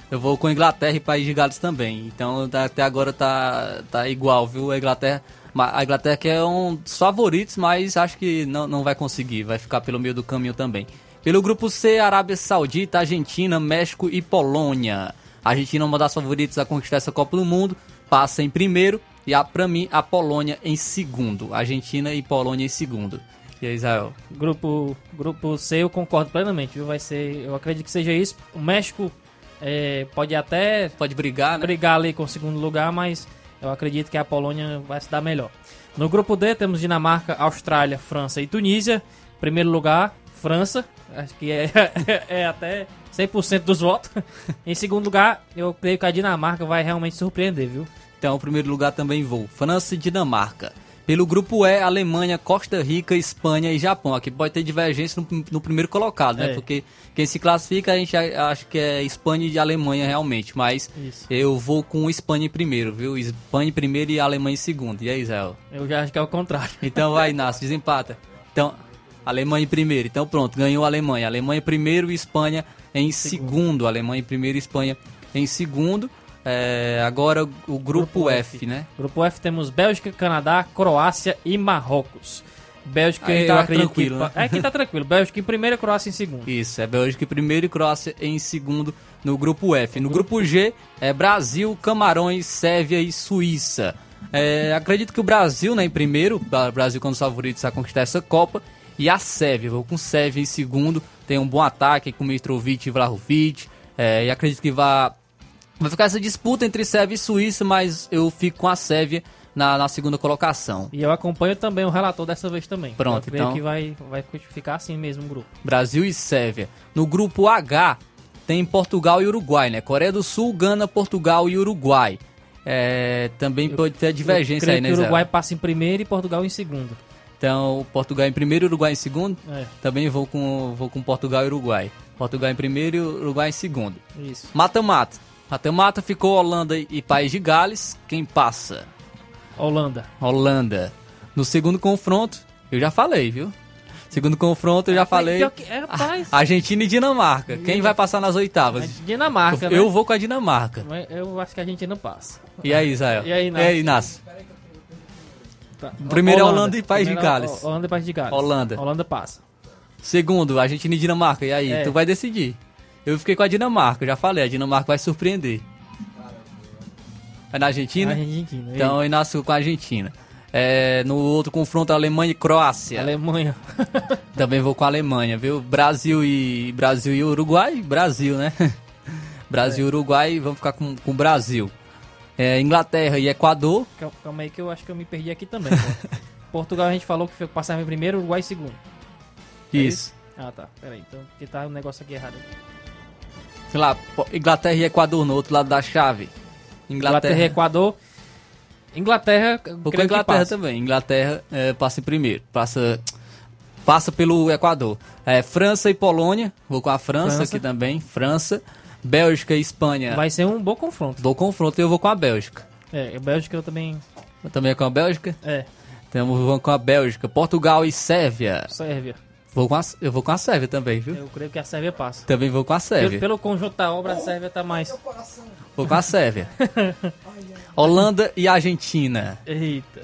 Eu vou com Inglaterra e País de Gales também. Então tá- até agora tá, tá igual, viu? A Inglaterra. A Inglaterra que é um dos favoritos, mas acho que não, não vai conseguir. Vai ficar pelo meio do caminho também. Pelo grupo C, Arábia Saudita, Argentina, México e Polônia. A Argentina é uma das favoritas a conquistar essa Copa do Mundo. Passa em primeiro. E a, pra mim, a Polônia em segundo. Argentina e Polônia em segundo. E aí, Israel? Grupo, grupo C eu concordo plenamente, viu? Vai ser, eu acredito que seja isso. O México é, pode até pode brigar, né? brigar ali com o segundo lugar, mas eu acredito que a Polônia vai se dar melhor. No grupo D temos Dinamarca, Austrália, França e Tunísia. Primeiro lugar, França, acho que é, é até 100% dos votos. em segundo lugar, eu creio que a Dinamarca vai realmente surpreender, viu? Então, o primeiro lugar também vou. França e Dinamarca. Pelo grupo E, Alemanha, Costa Rica, Espanha e Japão. Aqui pode ter divergência no, no primeiro colocado, né? É. Porque quem se classifica, a gente acha que é Espanha e Alemanha realmente. Mas Isso. eu vou com Espanha em primeiro, viu? Espanha em primeiro e Alemanha em segundo. E aí, Israel? Eu já acho que é o contrário. Então vai, Inácio, desempata. Então, Alemanha em primeiro. Então pronto, ganhou a Alemanha. Alemanha em primeiro e Espanha em segundo. Alemanha em primeiro e Espanha em segundo. É, agora o grupo, F, né? Grupo F temos Bélgica, Canadá, Croácia e Marrocos. Bélgica, Aí tá acredito tranquilo, que... né? É, aqui tá tranquilo. Bélgica em primeiro, Croácia em segundo. Isso, é Bélgica em primeiro e Croácia em segundo no grupo F. No grupo G é Brasil, Camarões, Sérvia e Suíça. É, acredito que o Brasil, né, em primeiro, o Brasil como favoritos a conquistar essa Copa, e a Sérvia, vou com Sérvia em segundo, tem um bom ataque com Mitrovic e Vlahovic, é, e acredito que vai, vai ficar essa disputa entre Sérvia e Suíça, mas eu fico com a Sérvia na, na segunda colocação. E eu acompanho também o relator dessa vez também. Pronto, eu creio então. que vai, vai ficar assim mesmo o grupo. Brasil e Sérvia. No grupo H tem Portugal e Uruguai, né? Coreia do Sul, Gana, Portugal e Uruguai. É, também pode ter divergência eu creio aí, né, que o Zé? Uruguai passa em primeiro e Portugal em segundo. Então, Portugal em primeiro e Uruguai em segundo. É. Também vou com, vou com Portugal e Uruguai. Portugal em primeiro e Uruguai em segundo. Isso. Mata-mata. Mata-mata ficou Holanda e País de Gales. Quem passa? Holanda. Holanda. No segundo confronto, eu já falei, viu? Segundo confronto, eu já falei. pior que- é, rapaz. Argentina e Dinamarca. Quem vai passar nas oitavas? Dinamarca, eu, né? eu vou com a Dinamarca. Eu acho que a não passa. E aí, Israel? E aí, Inácio? E aí, Inácio? Tá. Primeiro é Holanda e País de Primeiro é Gales. Holanda e País de Gales. Holanda. Holanda passa. Segundo, Argentina e Dinamarca. E aí, É. tu vai decidir. Eu fiquei com a Dinamarca, já falei, a Dinamarca vai surpreender. Vai na Argentina? Argentina, Então, eu nasço com a Argentina. É, no outro confronto, Alemanha e Croácia. Alemanha. Também vou com a Alemanha, viu? Brasil e Brasil e Uruguai, Brasil, né? Brasil e Uruguai, vamos ficar com o Brasil. É, Inglaterra e Equador. Cal- Calma aí que eu acho que eu me perdi aqui também. Portugal a gente falou que foi- passava em primeiro, Uruguai em segundo. É Isso. Ah, tá. Peraí, então porque tá um negócio aqui errado. Sei lá, Inglaterra e Equador no outro lado da chave. Inglaterra e Equador. Inglaterra, Vou com a creio que Inglaterra também. Inglaterra é, passa em primeiro. Passa, passa pelo Equador. É, França e Polônia. Vou com a França, França. aqui também. França. Bélgica e Espanha. Vai ser um bom confronto. Bom confronto. Eu vou com a Bélgica. É, a Bélgica eu também. Eu também com a Bélgica? É. Então vou com a Bélgica. Portugal e Sérvia. Sérvia. Vou com a, eu vou com a Sérvia também, viu? Eu creio que a Sérvia passa. Também vou com a Sérvia. Pelo, pelo conjunto da obra, a Sérvia tá mais. Vou com a Sérvia. Holanda e Argentina. Eita.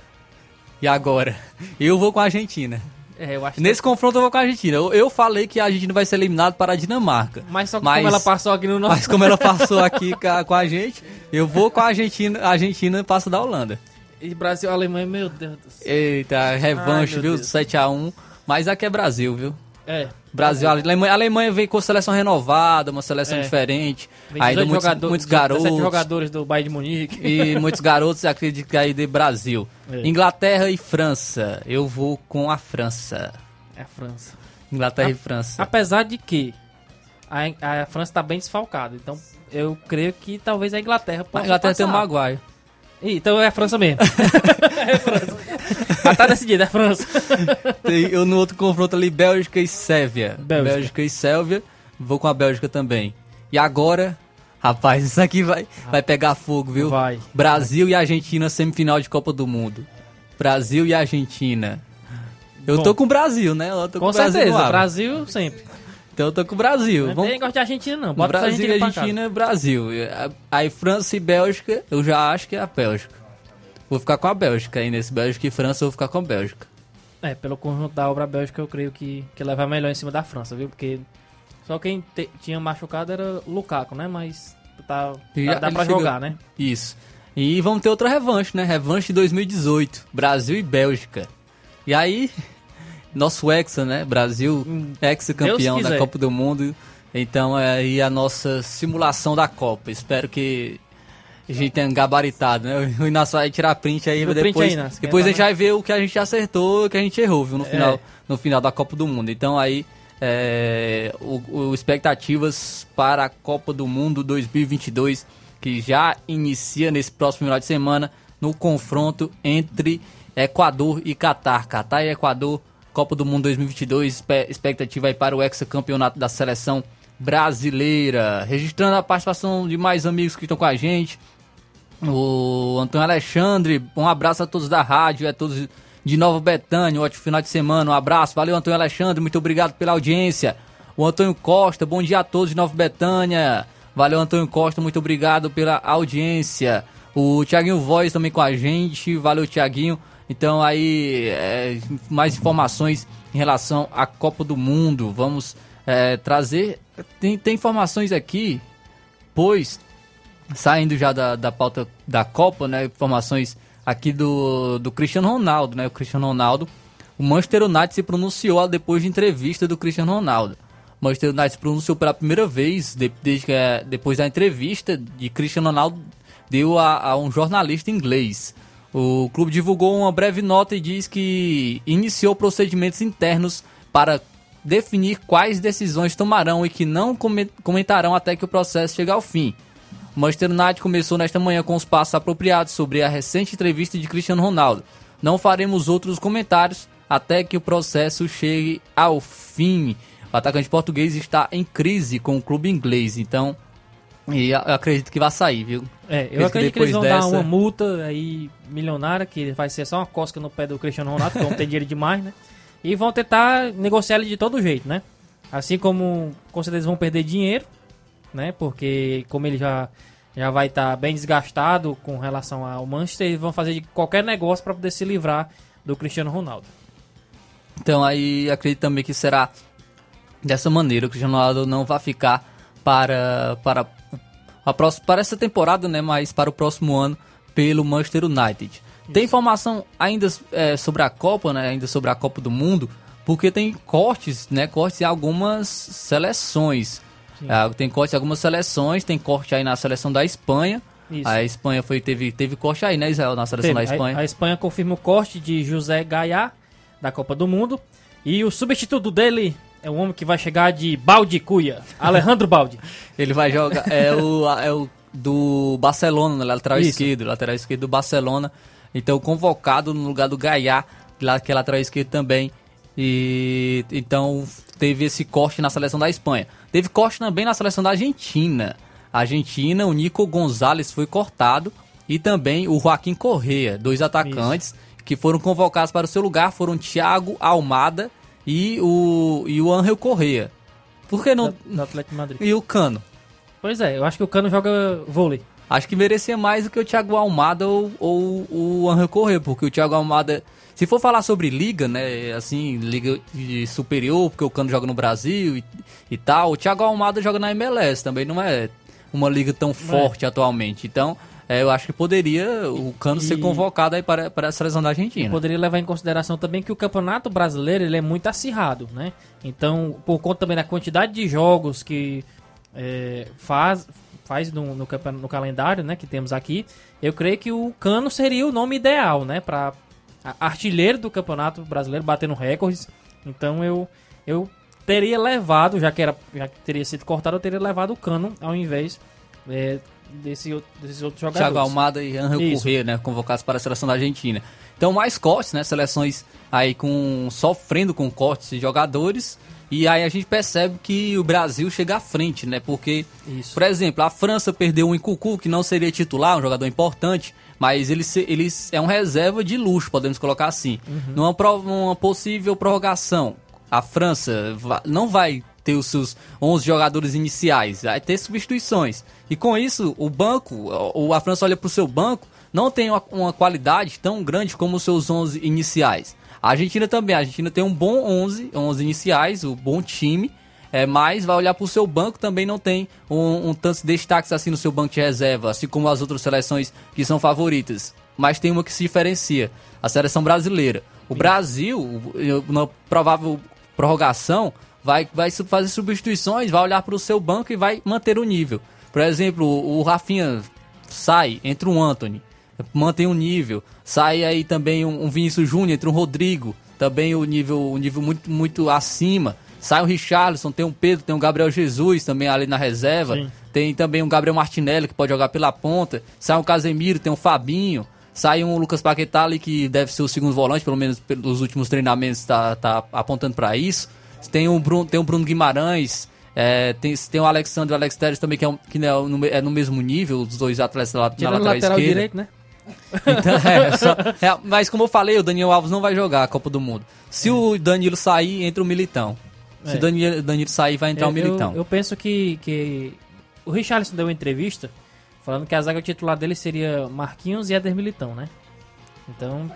E agora? Eu vou com a Argentina. É, eu acho Nesse confronto eu vou com a Argentina. Eu, eu falei que a Argentina vai ser eliminada para a Dinamarca. Mas só que como ela passou aqui no nosso- Mas como ela passou aqui com a, gente, eu vou com a Argentina. A Argentina passa da Holanda. E Brasil e Alemanha, meu Deus do céu. Eita, revanche, Ai, viu? Deus. 7x1. Mas aqui é Brasil, viu? É. Brasil, a Alemanha, a Alemanha vem com seleção renovada, uma seleção É. diferente. Ainda 18 muitos, jogador- muitos 17 garotos. jogadores do Bayern de Munique. E muitos garotos, acredito que aí de Brasil. É. Inglaterra e França. Eu vou com a França. É a França. Inglaterra A- e França. Apesar de que a, a França tá bem desfalcada. Então eu creio que talvez a Inglaterra A possa Inglaterra tem o passar. Maguire. Então é a França mesmo. é a França. Já tá decidido, é França. Tem, eu no outro confronto ali, Bélgica e Sérvia. Bélgica. e Sérvia. Vou com a Bélgica também. E agora, rapaz, isso aqui vai, vai pegar fogo, viu? Vai. Brasil e Argentina, semifinal de Copa do Mundo. Brasil e Argentina. Eu Bom. tô com o Brasil, né? Eu tô Com Brasil no certeza, ar. Brasil sempre. Então eu tô com o Brasil. Não Vamos... tem gosto de Argentina, não. Bota Brasil Argentina e. Argentina, Brasil. Aí França e Bélgica, eu já acho que é a Bélgica. Vou ficar com a Bélgica aí nesse Bélgica e França, eu vou ficar com a Bélgica. É, pelo conjunto da obra Bélgica, eu creio que, que leva melhor em cima da França, viu? Porque só quem te- tinha machucado era o Lukaku, né? Mas tá, E dá, pra chega- jogar, né? Isso. E vamos ter outra revanche, né? Revanche de 2018. Brasil e Bélgica. E aí, nosso Hexa, né? Brasil, ex-campeão Deus da. Copa do Mundo. Então é aí a nossa simulação da Copa. Espero que a gente tenha gabaritado, né? O Inácio vai tirar print aí, print depois, aí, depois a gente vai ver o que a gente acertou e o que a gente errou, viu? No É. final, no final da Copa do Mundo. Então aí, é, o, o expectativas para a Copa do Mundo 2022, que já inicia nesse próximo final de semana, no confronto entre Equador e Catar. Catar e Equador, Copa do Mundo 2022, espe- expectativa aí para o hexacampeonato da seleção brasileira. Registrando a participação de mais amigos que estão com a gente. O Antônio Alexandre, um abraço a todos da rádio, a todos de Nova Betânia, um ótimo final de semana, um abraço, valeu Antônio Alexandre, muito obrigado pela audiência. O Antônio Costa, bom dia a todos de Nova Betânia, valeu Antônio Costa, muito obrigado pela audiência. O Tiaguinho Voz também com a gente, valeu Tiaguinho. Então aí, é, mais informações em relação à Copa do Mundo, vamos é, trazer, tem, tem informações aqui, pois saindo já da, da pauta da Copa, né? Informações aqui do, do Cristiano Ronaldo, né? O Cristiano Ronaldo. O Manchester United se pronunciou depois de entrevista do Cristiano Ronaldo. O Manchester United se pronunciou pela primeira vez de- desde que, é, depois da entrevista de Cristiano Ronaldo deu a, a um jornalista inglês. O clube divulgou uma breve nota e diz que iniciou procedimentos internos para definir quais decisões tomarão e que não come- comentarão até que o processo chegue ao fim. O Manchester United começou nesta manhã com os passos apropriados sobre a recente entrevista de Cristiano Ronaldo. Não faremos outros comentários até que o processo chegue ao fim. O atacante português está em crise com o clube inglês, então e eu acredito que vai sair, viu? É, eu acredito que eles vão dar dessa- uma multa aí milionária, que vai ser só uma cosca no pé do Cristiano Ronaldo, porque vão ter dinheiro demais, né? E vão tentar negociar ele de todo jeito, né? Assim como com certeza vão perder dinheiro, né? Porque como ele já, já vai estar bem desgastado com relação ao Manchester, eles vão fazer de qualquer negócio para poder se livrar do Cristiano Ronaldo. Então aí acredito também que será dessa maneira. O Cristiano Ronaldo não vai ficar para, para, a próxima, para essa temporada, né? Mas para o próximo ano pelo Manchester United. Tem informação ainda é, sobre a Copa, né? Ainda sobre a Copa do Mundo, porque tem cortes, né? Cortes em algumas seleções. Ah, tem corte em algumas seleções, tem corte aí na seleção da Espanha. Isso. A Espanha foi, teve, teve corte aí, né, Israel, na seleção Teve. da Espanha. A, a Espanha confirma o corte de José Gaiá, da Copa do Mundo. E o substituto dele é um homem que vai chegar de Baldi Cuia, Alejandro Baldi. Ele vai jogar. É o, é o do Barcelona, né, lateral Isso. esquerdo. Lateral esquerdo do Barcelona. Então, convocado no lugar do Gaiá, lá que é lateral esquerdo também. E então teve esse corte na seleção da Espanha. Teve corte também na seleção da Argentina. A Argentina, o Nico Gonzalez foi cortado e também o Joaquim Correa, dois atacantes que foram convocados para o seu lugar foram Thiago Almada e o e o Angel Correa. Por que não Do Atlético de Madrid. e o Cano? Pois é, eu acho que o Cano joga vôlei. Acho que merecia mais do que o Thiago Almada ou, ou o Angel Correa, porque o Thiago Almada, se for falar sobre liga, né, assim, liga de superior, porque o Cano joga no Brasil e, e tal, o Thiago Almada joga na MLS, também não é uma liga tão forte atualmente. Então, é, eu acho que poderia o Cano ser E- convocado aí para, para a seleção da Argentina. Poderia levar em consideração também que o Campeonato Brasileiro ele é muito acirrado, né? Então, por conta também da quantidade de jogos que é, faz, faz no, no, no calendário, né, que temos aqui, eu creio que o Cano seria o nome ideal, né, para artilheiro do Campeonato Brasileiro, batendo recordes. Então, eu eu teria levado, já que era já que teria sido cortado, eu teria levado o Cano ao invés é, desse, desses outros jogadores. Thiago Almada e Angel Isso. Corrêa, né, convocados para a seleção da Argentina. Então, mais cortes, né, seleções aí com sofrendo com cortes de jogadores, e aí a gente percebe que o Brasil chega à frente, né? Porque, por exemplo, a França perdeu um Incucu, que não seria titular, um jogador importante, mas ele, ele é um reserva de luxo, podemos colocar assim. Uhum. Numa, numa possível prorrogação, a França não vai ter os seus 11 jogadores iniciais, vai ter substituições. E com isso, o banco, ou a França olha para o seu banco, não tem uma, uma qualidade tão grande como os seus 11 iniciais. A Argentina também, a Argentina tem um bom 11, 11 iniciais, um bom time, é, mas vai olhar para o seu banco também não tem um, um tantos destaques assim no seu banco de reserva, assim como as outras seleções que são favoritas. Mas tem uma que se diferencia, a seleção brasileira. O Brasil, na provável prorrogação, vai, vai fazer substituições, vai olhar para o seu banco e vai manter o nível. Por exemplo, o Rafinha sai, entra um Anthony, mantém o nível. Sai aí também um, um Vinícius Júnior, entra um Rodrigo, também o nível, o nível muito, muito acima. Sai o Richarlison, tem um Pedro, tem um Gabriel Jesus também ali na reserva. Sim. Tem também um Gabriel Martinelli que pode jogar pela ponta. Sai um Casemiro, tem um Fabinho. Sai um Lucas Paquetá ali que deve ser o segundo volante, pelo menos pelos últimos treinamentos tá, tá apontando para isso. Tem o Bruno, tem o Bruno Guimarães, é, tem, tem o Alexandre e o Alex Telles também, que, é, um- que é, no, é no mesmo nível, os dois atletas lá na o lateral, lateral esquerda. direito, né? Então, é, só- é, mas como eu falei, o Daniel Alves não vai jogar a Copa do Mundo. Se o Danilo sair, entra o Militão. Se É. o Danilo, Danilo sair, vai entrar o Eu- Militão. Eu, eu penso que, que o Richarlison deu uma entrevista falando que a zaga titular dele seria Marquinhos e Éder Militão, né? Então,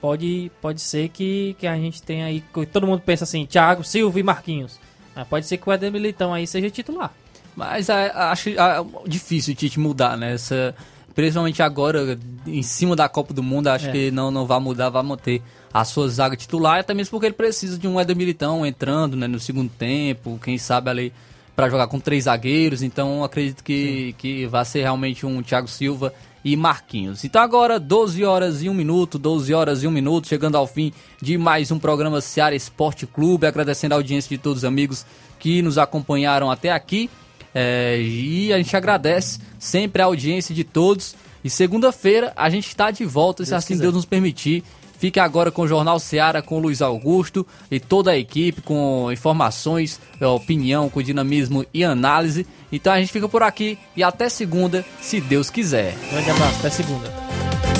pode, pode ser que, que a gente tenha aí. Todo mundo pensa assim: Thiago, Silva e Marquinhos. Mas pode ser que o Éder Militão aí seja titular. Mas é, acho é, difícil o Tite mudar, né? Essa, principalmente agora, em cima da Copa do Mundo, acho É. que não, não vai mudar, vai manter a sua zaga titular, até mesmo porque ele precisa de um Éder Militão entrando né, no segundo tempo, quem sabe ali para jogar com três zagueiros, então acredito que, que vai ser realmente um Thiago Silva e Marquinhos. Então agora 12 horas e 1 minuto, 12 horas e 1 minuto, chegando ao fim de mais um programa Seara Esporte Clube, agradecendo a audiência de todos os amigos que nos acompanharam até aqui. É, e a gente agradece sempre a audiência de todos. E segunda-feira a gente está de volta, se Deus assim quiser. Deus nos permitir. Fique agora com o Jornal Seara, com Luiz Augusto e toda a equipe, com informações, eh, opinião, com dinamismo e análise. Então a gente fica por aqui e até segunda, se Deus quiser. Grande abraço, até segunda.